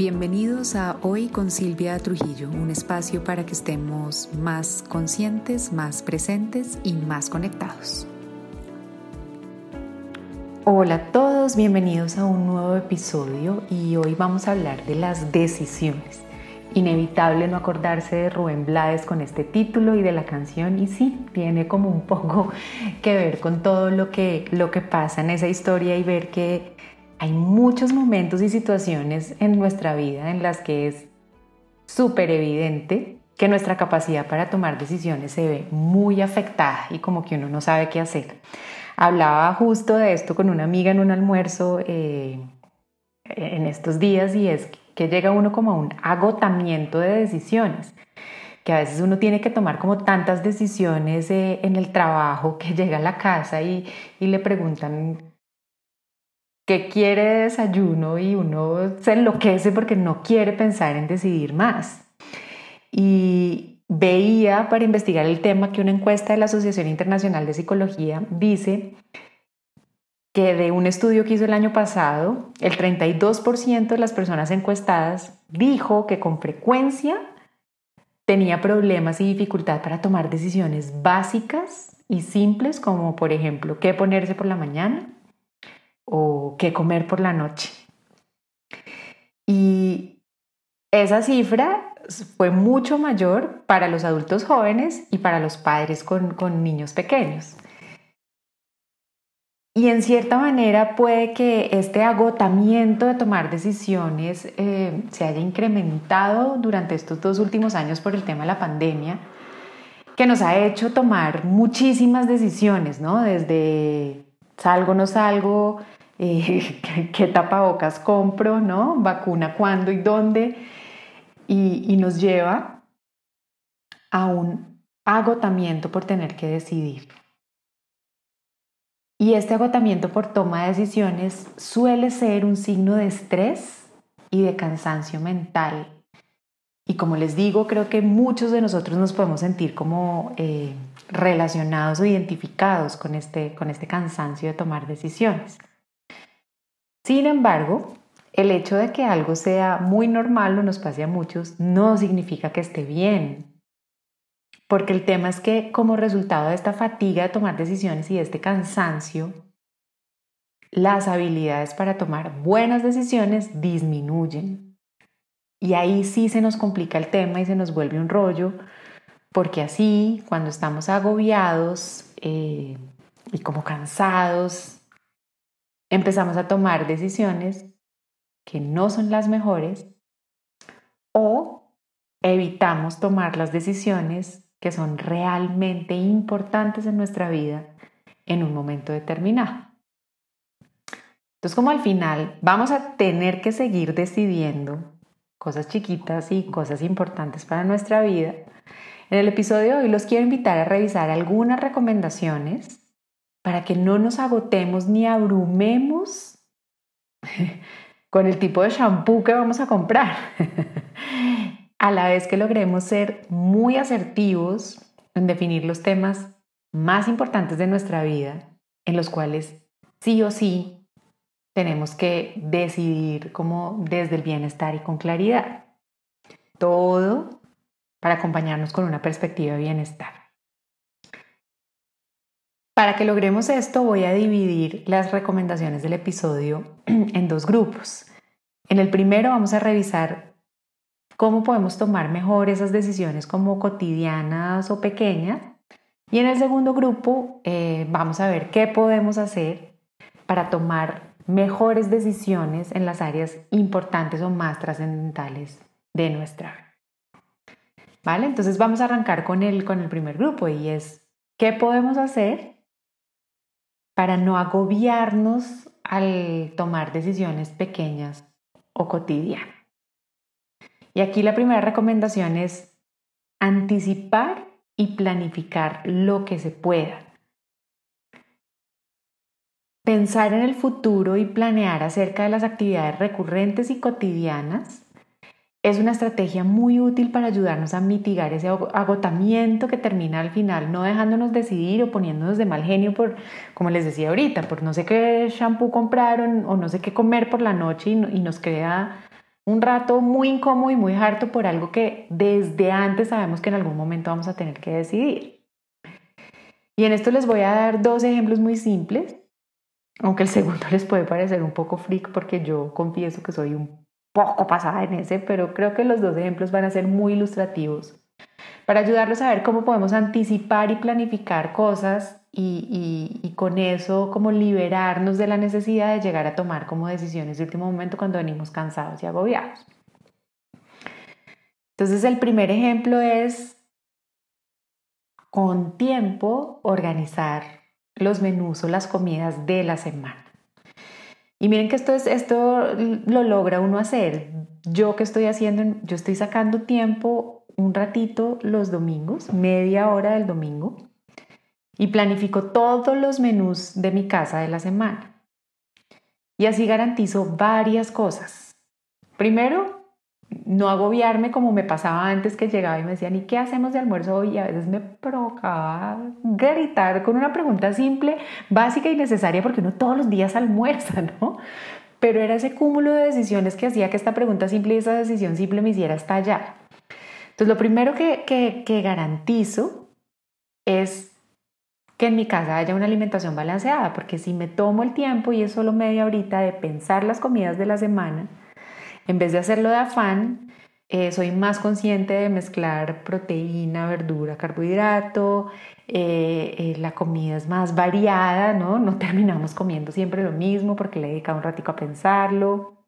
Bienvenidos a Hoy con Silvia Trujillo, un espacio para que estemos más conscientes, más presentes y más conectados. Hola a todos, bienvenidos a un nuevo episodio y hoy vamos a hablar de las decisiones. Inevitable no acordarse de Rubén Blades con este título y de la canción y sí, tiene como un poco que ver con todo lo que, lo que pasa en esa historia y ver que hay muchos momentos y situaciones en nuestra vida en las que es súper evidente que nuestra capacidad para tomar decisiones se ve muy afectada y como que uno no sabe qué hacer. Hablaba justo de esto con una amiga en un almuerzo eh, en estos días y es que llega uno como a un agotamiento de decisiones que a veces uno tiene que tomar como tantas decisiones eh, en el trabajo que llega a la casa y, y le preguntan que quiere desayuno y uno se enloquece porque no quiere pensar en decidir más. Y veía para investigar el tema que una encuesta de la Asociación Internacional de Psicología dice que de un estudio que hizo el año pasado, el 32% de las personas encuestadas dijo que con frecuencia tenía problemas y dificultad para tomar decisiones básicas y simples como por ejemplo qué ponerse por la mañana, o qué comer por la noche. Y esa cifra fue mucho mayor para los adultos jóvenes y para los padres con, niños pequeños. Y en cierta manera puede que este agotamiento de tomar decisiones eh, se haya incrementado durante estos dos últimos años por el tema de la pandemia, que nos ha hecho tomar muchísimas decisiones, ¿no? Desde salgo, no salgo, eh, qué tapabocas compro, ¿no? Vacuna cuándo y dónde. Y, y nos lleva a un agotamiento por tener que decidir. Y este agotamiento por toma de decisiones suele ser un signo de estrés y de cansancio mental. Y como les digo, creo que muchos de nosotros nos podemos sentir como eh, relacionados o identificados con este, con este cansancio de tomar decisiones. Sin embargo, el hecho de que algo sea muy normal o nos pase a muchos no significa que esté bien. Porque el tema es que como resultado de esta fatiga de tomar decisiones y de este cansancio, las habilidades para tomar buenas decisiones disminuyen. Y ahí sí se nos complica el tema y se nos vuelve un rollo, porque así, cuando estamos agobiados eh, y como cansados, empezamos a tomar decisiones que no son las mejores o evitamos tomar las decisiones que son realmente importantes en nuestra vida en un momento determinado. Entonces, como al final vamos a tener que seguir decidiendo cosas chiquitas y cosas importantes para nuestra vida, en el episodio de hoy los quiero invitar a revisar algunas recomendaciones para que no nos agotemos ni abrumemos con el tipo de shampoo que vamos a comprar. a la vez que logremos ser muy asertivos en definir los temas más importantes de nuestra vida, en los cuales sí o sí tenemos que decidir como desde el bienestar y con claridad. Todo para acompañarnos con una perspectiva de bienestar. Para que logremos esto voy a dividir las recomendaciones del episodio en dos grupos. En el primero vamos a revisar cómo podemos tomar mejor esas decisiones como cotidianas o pequeñas. Y en el segundo grupo eh, vamos a ver qué podemos hacer para tomar mejores decisiones en las áreas importantes o más trascendentales de nuestra vida. ¿Vale? Entonces vamos a arrancar con el, con el primer grupo y es qué podemos hacer para no agobiarnos al tomar decisiones pequeñas o cotidianas. Y aquí la primera recomendación es anticipar y planificar lo que se pueda. Pensar en el futuro y planear acerca de las actividades recurrentes y cotidianas es una estrategia muy útil para ayudarnos a mitigar ese agotamiento que termina al final no dejándonos decidir o poniéndonos de mal genio por, como les decía ahorita, por no sé qué shampoo compraron o no sé qué comer por la noche y, nos crea un rato muy incómodo y muy harto por algo que desde antes sabemos que en algún momento vamos a tener que decidir. Y en esto les voy a dar dos ejemplos muy simples, aunque el segundo les puede parecer un poco freak porque yo confieso que soy un poco pasada en ese, pero creo que los dos ejemplos van a ser muy ilustrativos para ayudarlos a ver cómo podemos anticipar y planificar cosas y, con eso como liberarnos de la necesidad de llegar a tomar como decisiones de último momento cuando venimos cansados y agobiados. Entonces el primer ejemplo es con tiempo organizar los menús o las comidas de la semana. Y miren que esto, es, esto lo logra uno hacer. Yo que estoy haciendo, yo estoy sacando tiempo un ratito los domingos, media hora del domingo, y planifico todos los menús de mi casa de la semana. Y así garantizo varias cosas. Primero, no agobiarme como me pasaba antes que llegaba y me decían, ¿y qué hacemos de almuerzo hoy? Y a veces me provocaba gritar con una pregunta simple, básica y necesaria, porque uno todos los días almuerza, ¿no? Pero era ese cúmulo de decisiones que hacía que esta pregunta simple y esa decisión simple me hiciera estallar. Entonces, lo primero que, que, que garantizo es que en mi casa haya una alimentación balanceada, porque si me tomo el tiempo y es solo media horita de pensar las comidas de la semana, en vez de hacerlo de afán, eh, soy más consciente de mezclar proteína, verdura, carbohidrato, eh, eh, la comida es más variada, ¿no? No terminamos comiendo siempre lo mismo porque le he dedicado un ratico a pensarlo.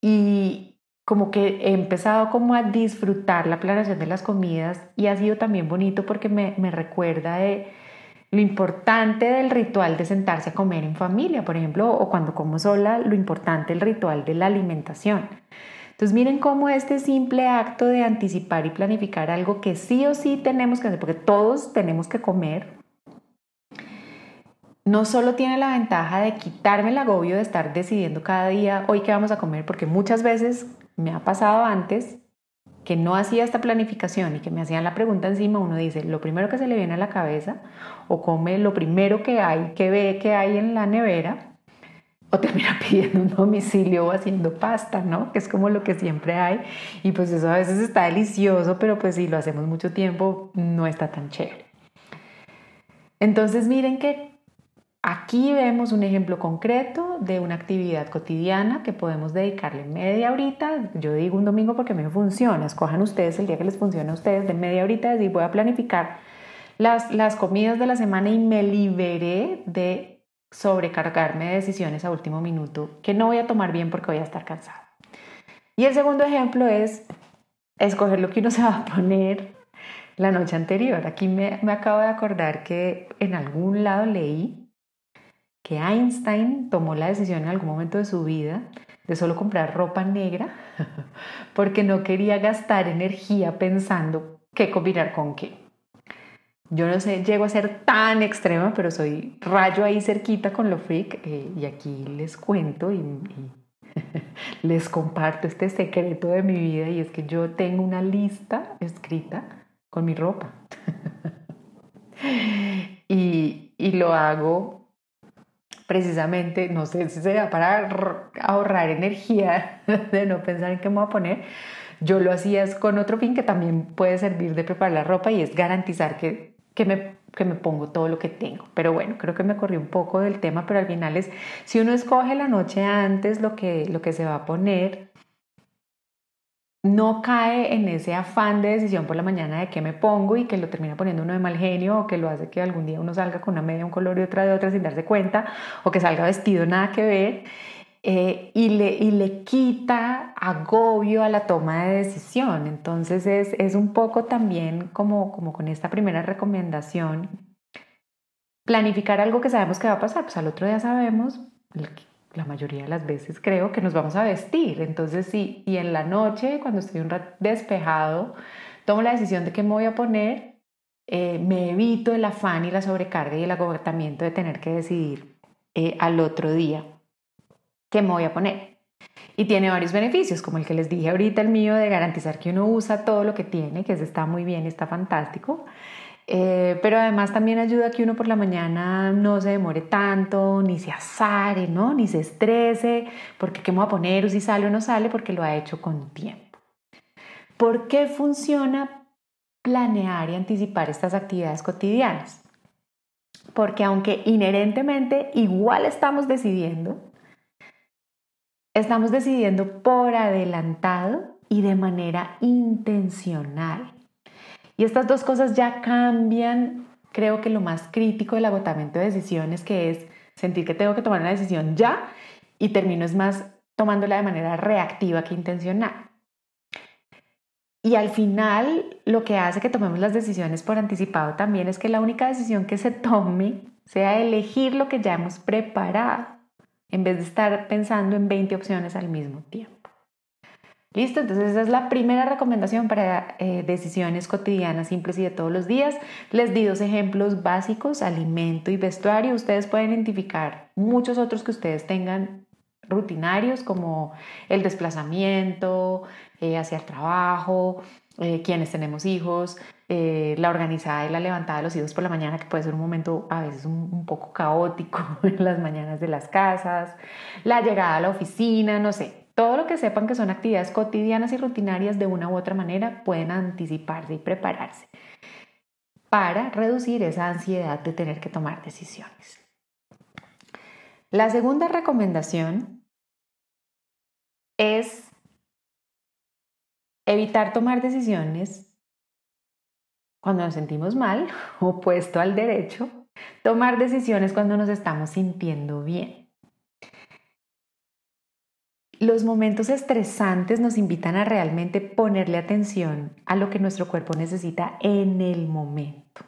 y, como que he empezado como a disfrutar la planeación de las comidas y ha sido también bonito porque me, me recuerda de lo importante del ritual de sentarse a comer en familia, por ejemplo, o cuando como sola, lo importante el ritual de la alimentación. Entonces miren cómo este simple acto de anticipar y planificar algo que sí o sí tenemos que hacer, porque todos tenemos que comer, no solo tiene la ventaja de quitarme el agobio de estar decidiendo cada día hoy qué vamos a comer, porque muchas veces me ha pasado antes que no hacía esta planificación y que me hacían la pregunta encima, uno dice, lo primero que se le viene a la cabeza, o come lo primero que hay, que ve que hay en la nevera, o termina pidiendo un domicilio o haciendo pasta, ¿no? Que es como lo que siempre hay. Y pues eso a veces está delicioso, pero pues si lo hacemos mucho tiempo, no está tan chévere. Entonces miren que Aquí vemos un ejemplo concreto de una actividad cotidiana que podemos dedicarle media horita. Yo digo un domingo porque me funciona. Escojan ustedes el día que les funcione a ustedes de media horita. Decir, voy a planificar las, las comidas de la semana y me liberé de sobrecargarme de decisiones a último minuto que no voy a tomar bien porque voy a estar cansada. Y el segundo ejemplo es escoger lo que uno se va a poner la noche anterior. Aquí me, me acabo de acordar que en algún lado leí que Einstein tomó la decisión en algún momento de su vida de solo comprar ropa negra porque no quería gastar energía pensando qué combinar con qué. Yo no sé, llego a ser tan extrema, pero soy rayo ahí cerquita con lo freak eh, y aquí les cuento y, y les comparto este secreto de mi vida y es que yo tengo una lista escrita con mi ropa. y, y lo hago precisamente, no sé si será para ahorrar energía, de no pensar en qué me voy a poner, yo lo hacía con otro fin que también puede servir de preparar la ropa y es garantizar que, que, me, que me pongo todo lo que tengo. Pero bueno, creo que me corrí un poco del tema, pero al final es, si uno escoge la noche antes lo que, lo que se va a poner, no cae en ese afán de decisión por la mañana de qué me pongo y que lo termina poniendo uno de mal genio o que lo hace que algún día uno salga con una media, un color y otra de otra sin darse cuenta o que salga vestido nada que ver eh, y, le, y le quita agobio a la toma de decisión. Entonces es, es un poco también como, como con esta primera recomendación, planificar algo que sabemos que va a pasar, pues al otro día sabemos la mayoría de las veces creo que nos vamos a vestir. Entonces, sí, y en la noche, cuando estoy un rato despejado, tomo la decisión de qué me voy a poner, eh, me evito el afán y la sobrecarga y el agotamiento de tener que decidir eh, al otro día qué me voy a poner. Y tiene varios beneficios, como el que les dije ahorita, el mío de garantizar que uno usa todo lo que tiene, que eso está muy bien, está fantástico. Eh, pero además también ayuda que uno por la mañana no se demore tanto, ni se azare, ¿no? Ni se estrese, porque qué me voy a poner o si sale o no sale, porque lo ha hecho con tiempo. ¿Por qué funciona planear y anticipar estas actividades cotidianas? Porque aunque inherentemente igual estamos decidiendo, estamos decidiendo por adelantado y de manera intencional. Y estas dos cosas ya cambian, creo que lo más crítico del agotamiento de decisiones, que es sentir que tengo que tomar una decisión ya y termino es más tomándola de manera reactiva que intencional. Y al final lo que hace que tomemos las decisiones por anticipado también es que la única decisión que se tome sea elegir lo que ya hemos preparado en vez de estar pensando en 20 opciones al mismo tiempo. Listo, entonces esa es la primera recomendación para eh, decisiones cotidianas simples y de todos los días. Les di dos ejemplos básicos, alimento y vestuario. Ustedes pueden identificar muchos otros que ustedes tengan rutinarios como el desplazamiento eh, hacia el trabajo, eh, quienes tenemos hijos, la organizada y la levantada de los hijos por la mañana, que puede ser un momento a veces un, poco caótico en las mañanas de las casas, la llegada a la oficina, no sé, todo lo que sepan que son actividades cotidianas y rutinarias de una u otra manera pueden anticiparse y prepararse para reducir esa ansiedad de tener que tomar decisiones. La segunda recomendación es evitar tomar decisiones cuando nos sentimos mal, opuesto al derecho, tomar decisiones cuando nos estamos sintiendo bien. Los momentos estresantes nos invitan a realmente ponerle atención a lo que nuestro cuerpo necesita en el momento.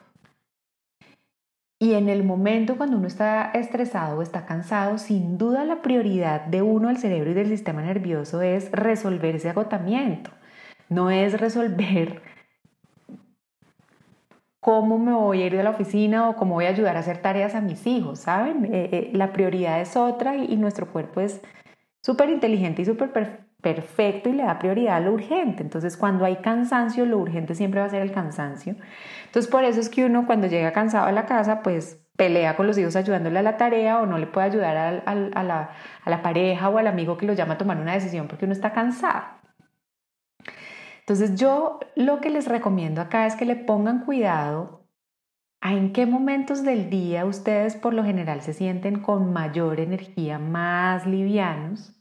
Y en el momento cuando uno está estresado o está cansado, sin duda la prioridad de uno, el cerebro y del sistema nervioso es resolver ese agotamiento. No es resolver cómo me voy a ir de la oficina o cómo voy a ayudar a hacer tareas a mis hijos, ¿saben? Eh, eh, la prioridad es otra y nuestro cuerpo es súper inteligente y súper perfecto y le da prioridad a lo urgente. Entonces, cuando hay cansancio, lo urgente siempre va a ser el cansancio. Entonces, por eso es que uno cuando llega cansado a la casa, pues pelea con los hijos ayudándole a la tarea o no le puede ayudar a, la, a la pareja o al amigo que lo llama a tomar una decisión porque uno está cansado. Entonces yo lo que les recomiendo acá es que le pongan cuidado a en qué momentos del día ustedes por lo general se sienten con mayor energía, más livianos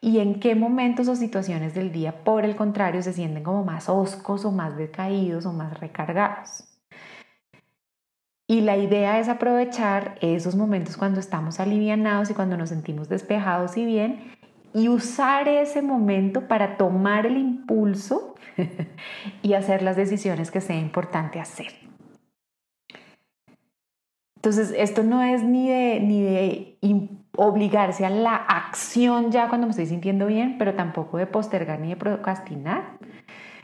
y en qué momentos o situaciones del día, por el contrario, se sienten como más oscos o más decaídos o más recargados. Y la idea es aprovechar esos momentos cuando estamos alivianados y cuando nos sentimos despejados y bien y usar ese momento para tomar el impulso y hacer las decisiones que sea importante hacer. Entonces, esto no es ni de, ni de obligarse a la acción ya cuando me estoy sintiendo bien, pero tampoco de postergar ni de procrastinar,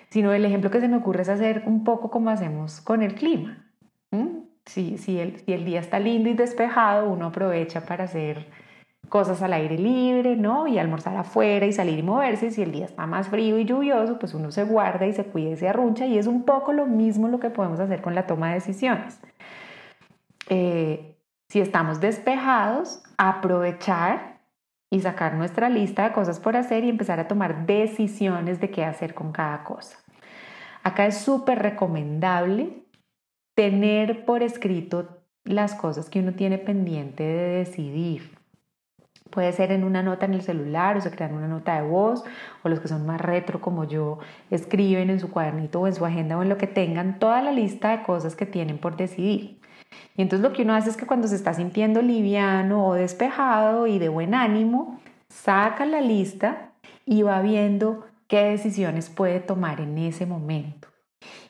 sino el ejemplo que se me ocurre es hacer un poco como hacemos con el clima. Si, si, el, si el día está lindo y despejado, uno aprovecha para hacer cosas al aire libre, ¿no? Y almorzar afuera y salir y moverse. Si el día está más frío y lluvioso, pues uno se guarda y se cuida y se arruncha. Y es un poco lo mismo lo que podemos hacer con la toma de decisiones. Eh, si estamos despejados, aprovechar y sacar nuestra lista de cosas por hacer y empezar a tomar decisiones de qué hacer con cada cosa. Acá es súper recomendable tener por escrito las cosas que uno tiene pendiente de decidir. Puede ser en una nota en el celular o se crean una nota de voz o los que son más retro como yo escriben en su cuadernito o en su agenda o en lo que tengan toda la lista de cosas que tienen por decidir. Y entonces lo que uno hace es que cuando se está sintiendo liviano o despejado y de buen ánimo, saca la lista y va viendo qué decisiones puede tomar en ese momento.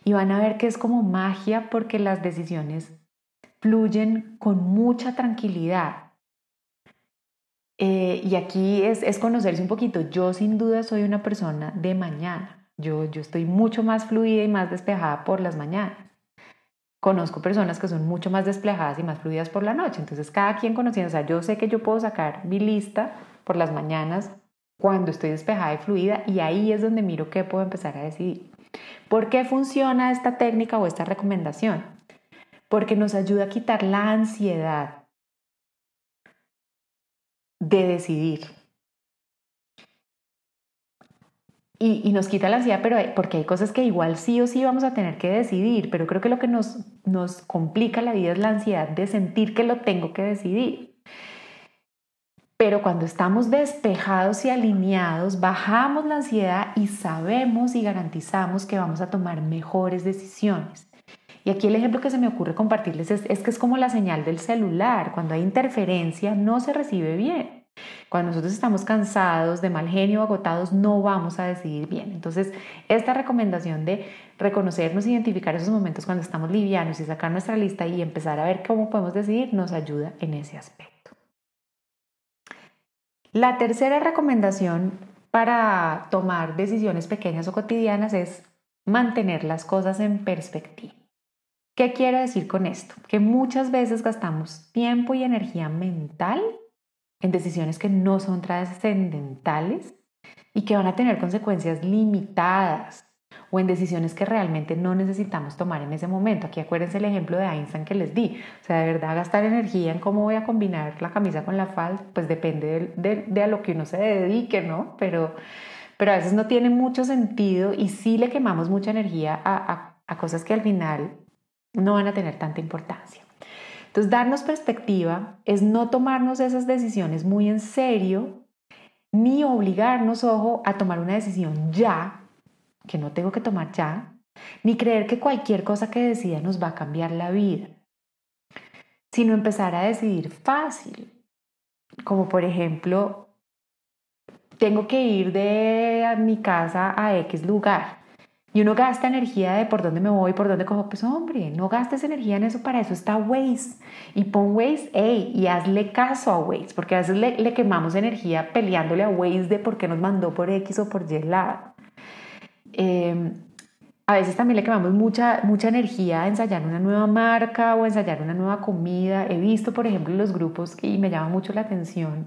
Y van a ver que es como magia porque las decisiones fluyen con mucha tranquilidad. Eh, y aquí es, es, conocerse un poquito. Yo sin duda soy una persona de mañana. Yo, yo estoy mucho más fluida y más despejada por las mañanas conozco personas que son mucho más desplejadas y más fluidas por la noche. Entonces, cada quien conociendo, o sea, yo sé que yo puedo sacar mi lista por las mañanas cuando estoy despejada y fluida y ahí es donde miro qué puedo empezar a decidir. ¿Por qué funciona esta técnica o esta recomendación? porque nos ayuda a quitar la ansiedad de decidir. Y, nos quita la ansiedad, pero porque hay cosas que igual sí o sí vamos a tener que decidir, pero creo que lo que nos, nos complica la vida es la ansiedad de sentir que lo tengo que decidir. Pero cuando estamos despejados y alineados, bajamos la ansiedad y sabemos y garantizamos que vamos a tomar mejores decisiones. Y aquí el ejemplo que se me ocurre compartirles es, es, que es como la señal del celular. Cuando hay interferencia no se recibe bien. Cuando nosotros estamos cansados, de mal genio, agotados, no vamos a decidir bien. Entonces, esta recomendación de reconocernos, identificar esos momentos cuando estamos livianos y sacar nuestra lista y empezar a ver cómo podemos decidir nos ayuda en ese aspecto. La tercera recomendación para tomar decisiones pequeñas o cotidianas es mantener las cosas en perspectiva. ¿Qué quiero decir con esto? Que muchas veces gastamos tiempo y energía mental en decisiones que no son trascendentales y que van a tener consecuencias limitadas o en decisiones que realmente no necesitamos tomar en ese momento. Aquí acuérdense el ejemplo de Einstein que les di. O sea, de verdad gastar energía en cómo voy a combinar la camisa con la falda, pues depende de, a lo que uno se dedique, ¿no? Pero, pero a veces no tiene mucho sentido y sí le quemamos mucha energía a, a cosas que al final no van a tener tanta importancia. Entonces, darnos perspectiva es no tomarnos esas decisiones muy en serio, ni obligarnos, ojo, a tomar una decisión ya, que no tengo que tomar ya, ni creer que cualquier cosa que decida nos va a cambiar la vida, sino empezar a decidir fácil, como por ejemplo, tengo que ir de mi casa a X lugar y uno gasta energía de por dónde me voy, por dónde cojo. Pues hombre, no gastes energía en eso, para eso está Waze. Y pon Waze, hey, y hazle caso a Waze, porque a veces le, quemamos energía peleándole a Waze de por qué nos mandó por X o por Y lado. Em, a veces también le quemamos mucha, mucha energía a ensayar una nueva marca o ensayar una nueva comida. He visto, por ejemplo, en los grupos y me llama mucho la atención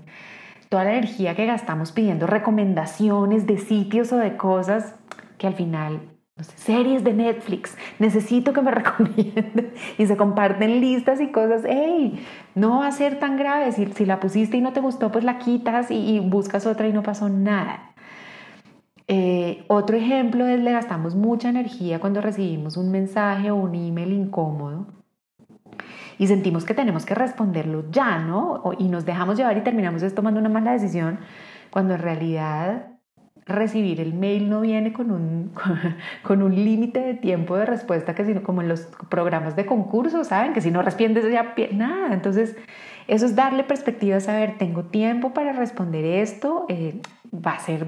toda la energía que gastamos pidiendo recomendaciones de sitios o de cosas que al final no sé, series de Netflix, necesito que me recomienden y se comparten listas y cosas, hey, no va a ser tan grave, si, la pusiste y no te gustó, pues la quitas y, buscas otra y no pasó nada. Eh, otro ejemplo es le gastamos mucha energía cuando recibimos un mensaje o un email incómodo y sentimos que tenemos que responderlo ya, ¿no? y nos dejamos llevar y terminamos tomando una mala decisión cuando en realidad recibir el mail no viene con un, con un límite de tiempo de respuesta que sino como en los programas de concurso, ¿saben? Que si no respondes ya nada. Entonces, eso es darle perspectiva, saber, tengo tiempo para responder esto, eh, va a ser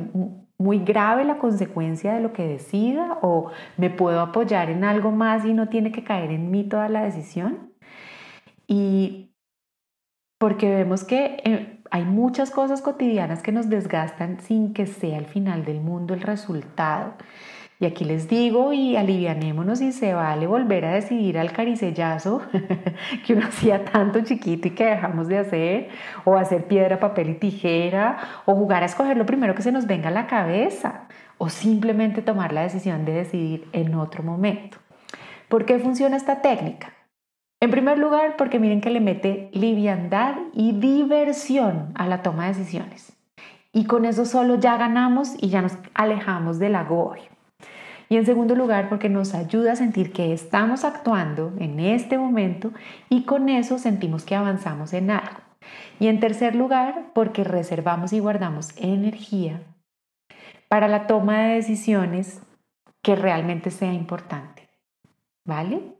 muy grave la consecuencia de lo que decida o me puedo apoyar en algo más y no tiene que caer en mí toda la decisión. Y porque vemos que... Eh, hay muchas cosas cotidianas que nos desgastan sin que sea al final del mundo el resultado. Y aquí les digo y alivianémonos y se vale volver a decidir al caricellazo que uno hacía tanto chiquito y que dejamos de hacer, o hacer piedra, papel y tijera, o jugar a escoger lo primero que se nos venga a la cabeza, o simplemente tomar la decisión de decidir en otro momento. ¿Por qué funciona esta técnica? En primer lugar, porque miren que le mete liviandad y diversión a la toma de decisiones. Y con eso solo ya ganamos y ya nos alejamos del agobio. Y en segundo lugar, porque nos ayuda a sentir que estamos actuando en este momento y con eso sentimos que avanzamos en algo. Y en tercer lugar, porque reservamos y guardamos energía para la toma de decisiones que realmente sea importante. ¿Vale?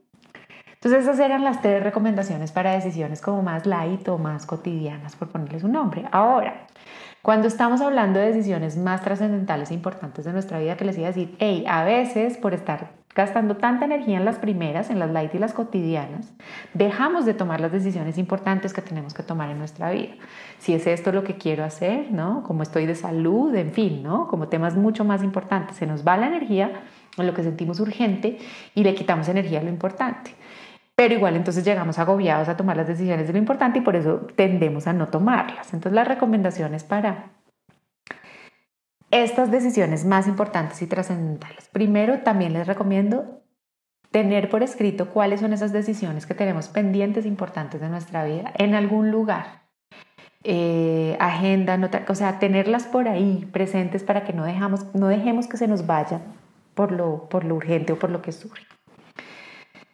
Entonces esas eran las tres recomendaciones para decisiones como más light o más cotidianas, por ponerles un nombre. Ahora, cuando estamos hablando de decisiones más trascendentales e importantes de nuestra vida, que les iba a decir, hey, a veces por estar gastando tanta energía en las primeras, en las light y las cotidianas, dejamos de tomar las decisiones importantes que tenemos que tomar en nuestra vida. Si es esto lo que quiero hacer, ¿no? Como estoy de salud, en fin, ¿no? Como temas mucho más importantes. Se nos va la energía en lo que sentimos urgente y le quitamos energía a lo importante pero igual entonces llegamos agobiados a tomar las decisiones de lo importante y por eso tendemos a no tomarlas. Entonces las recomendaciones para estas decisiones más importantes y trascendentales. Primero, también les recomiendo tener por escrito cuáles son esas decisiones que tenemos pendientes importantes de nuestra vida en algún lugar. Eh, agenda, nota, o sea, tenerlas por ahí presentes para que no, no dejemos que se nos vayan por lo, por lo urgente o por lo que surge.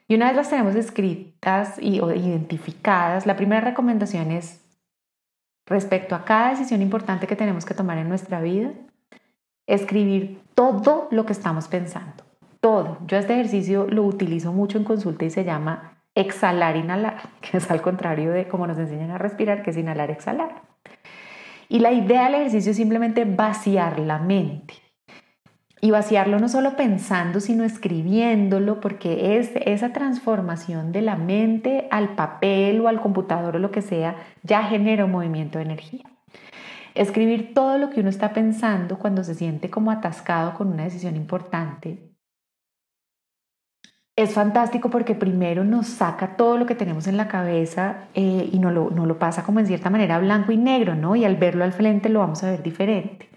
Y una vez las tenemos escritas y, identificadas, la primera recomendación es respecto a cada decisión importante que tenemos que tomar en nuestra vida, escribir todo lo que estamos pensando, todo. Yo este ejercicio lo utilizo mucho en consulta y se llama exhalar, inhalar, que es al contrario de cómo nos enseñan a respirar, que es inhalar, exhalar. Y la idea del ejercicio es simplemente vaciar la mente. Y vaciarlo no solo pensando, sino escribiéndolo, porque es esa transformación de la mente al papel o al computador o lo que sea, ya genera un movimiento de energía. Escribir todo lo que uno está pensando cuando se siente como atascado con una decisión importante es fantástico porque primero nos saca todo lo que tenemos en la cabeza eh, y no lo, no lo pasa como en cierta manera blanco y negro, ¿no? Y al verlo al frente lo vamos a ver diferente.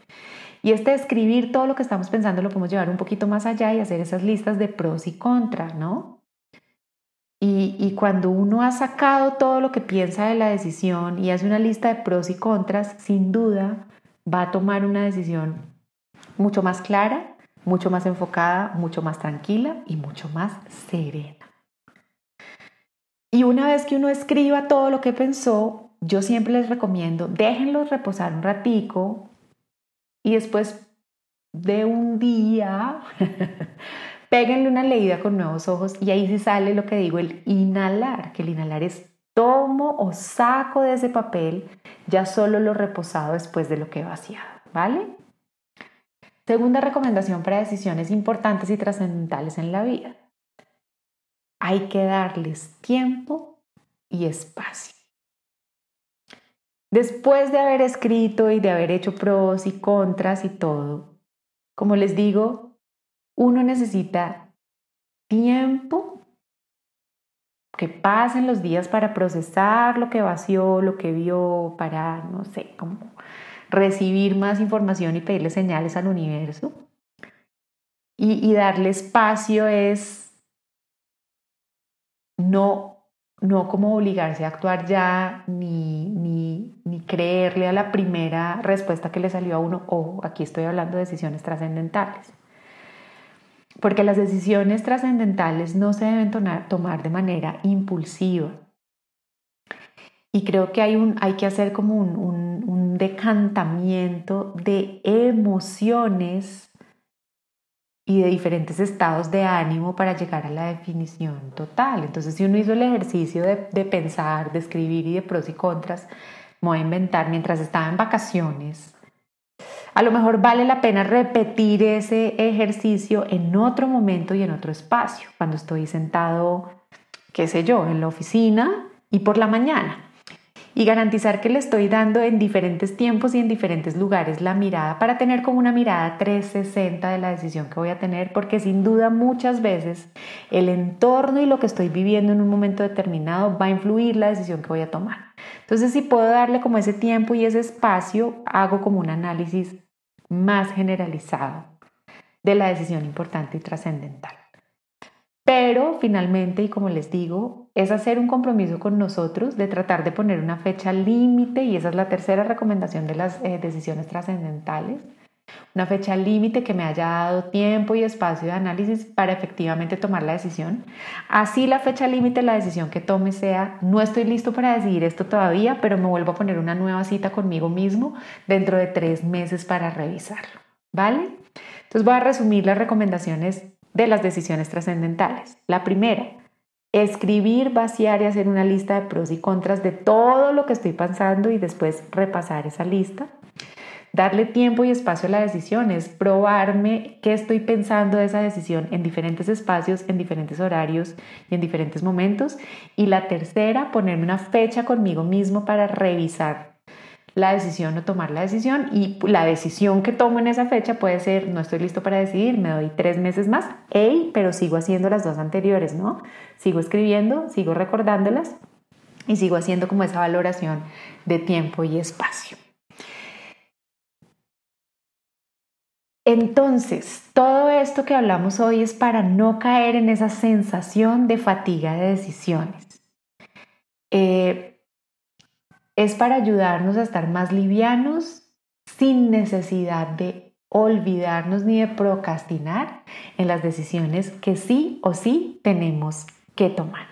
Y este escribir todo lo que estamos pensando lo podemos llevar un poquito más allá y hacer esas listas de pros y contras, ¿no? Y, cuando uno ha sacado todo lo que piensa de la decisión y hace una lista de pros y contras, sin duda va a tomar una decisión mucho más clara mucho más enfocada, mucho más tranquila y mucho más serena. Y una vez que uno escriba todo lo que pensó, yo siempre les recomiendo, déjenlo reposar un ratico y después de un día, péguenle una leída con nuevos ojos y ahí sí sale lo que digo, el inhalar, que el inhalar es tomo o saco de ese papel ya solo lo reposado después de lo que he vaciado, ¿vale? Segunda recomendación para decisiones importantes y trascendentales en la vida. Hay que darles tiempo y espacio. Después de haber escrito y de haber hecho pros y contras y todo, como les digo, uno necesita tiempo, que pasen los días para procesar lo que vació, lo que vio, para, no sé, como recibir más información y pedirle señales al universo. Y, darle espacio es no, no como obligarse a actuar ya, ni, ni, ni creerle a la primera respuesta que le salió a uno, o aquí estoy hablando de decisiones trascendentales. Porque las decisiones trascendentales no se deben tomar de manera impulsiva. Y creo que hay, un, hay que hacer como un decantamiento de emociones y de diferentes estados de ánimo para llegar a la definición total. Entonces, si uno hizo el ejercicio de, pensar, de escribir y de pros y contras, me voy a inventar mientras estaba en vacaciones, a lo mejor vale la pena repetir ese ejercicio en otro momento y en otro espacio, cuando estoy sentado, qué sé yo, en la oficina y por la mañana y garantizar que le estoy dando en diferentes tiempos y en diferentes lugares la mirada para tener como una mirada 360 de la decisión que voy a tener, porque sin duda muchas veces el entorno y lo que estoy viviendo en un momento determinado va a influir la decisión que voy a tomar. Entonces, si puedo darle como ese tiempo y ese espacio, hago como un análisis más generalizado de la decisión importante y trascendental. Pero finalmente, y como les digo, es hacer un compromiso con nosotros de tratar de poner una fecha límite, y esa es la tercera recomendación de las eh, decisiones trascendentales, una fecha límite que me haya dado tiempo y espacio de análisis para efectivamente tomar la decisión. Así la fecha límite, la decisión que tome sea, no estoy listo para decidir esto todavía, pero me vuelvo a poner una nueva cita conmigo mismo dentro de tres meses para revisarlo. ¿Vale? Entonces voy a resumir las recomendaciones de las decisiones trascendentales. La primera, escribir, vaciar y hacer una lista de pros y contras de todo lo que estoy pensando y después repasar esa lista. Darle tiempo y espacio a la decisión es probarme qué estoy pensando de esa decisión en diferentes espacios, en diferentes horarios y en diferentes momentos. Y la tercera, ponerme una fecha conmigo mismo para revisar la decisión o tomar la decisión y la decisión que tomo en esa fecha puede ser no estoy listo para decidir, me doy tres meses más, hey, pero sigo haciendo las dos anteriores, ¿no? Sigo escribiendo, sigo recordándolas y sigo haciendo como esa valoración de tiempo y espacio. Entonces, todo esto que hablamos hoy es para no caer en esa sensación de fatiga de decisiones. Eh, es para ayudarnos a estar más livianos sin necesidad de olvidarnos ni de procrastinar en las decisiones que sí o sí tenemos que tomar.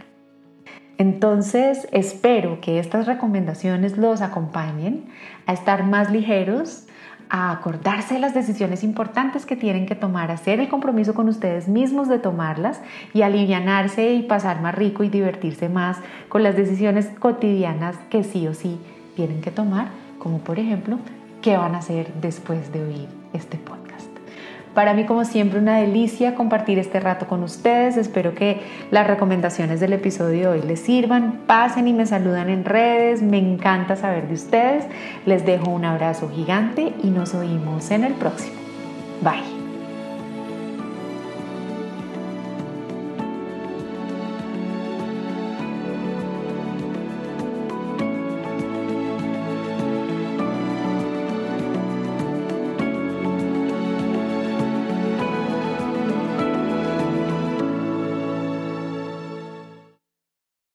Entonces, espero que estas recomendaciones los acompañen a estar más ligeros, a acordarse de las decisiones importantes que tienen que tomar, hacer el compromiso con ustedes mismos de tomarlas y alivianarse y pasar más rico y divertirse más con las decisiones cotidianas que sí o sí tienen que tomar, como por ejemplo, qué van a hacer después de oír este podcast. Para mí, como siempre, una delicia compartir este rato con ustedes. Espero que las recomendaciones del episodio de hoy les sirvan. Pasen y me saludan en redes. Me encanta saber de ustedes. Les dejo un abrazo gigante y nos oímos en el próximo. Bye.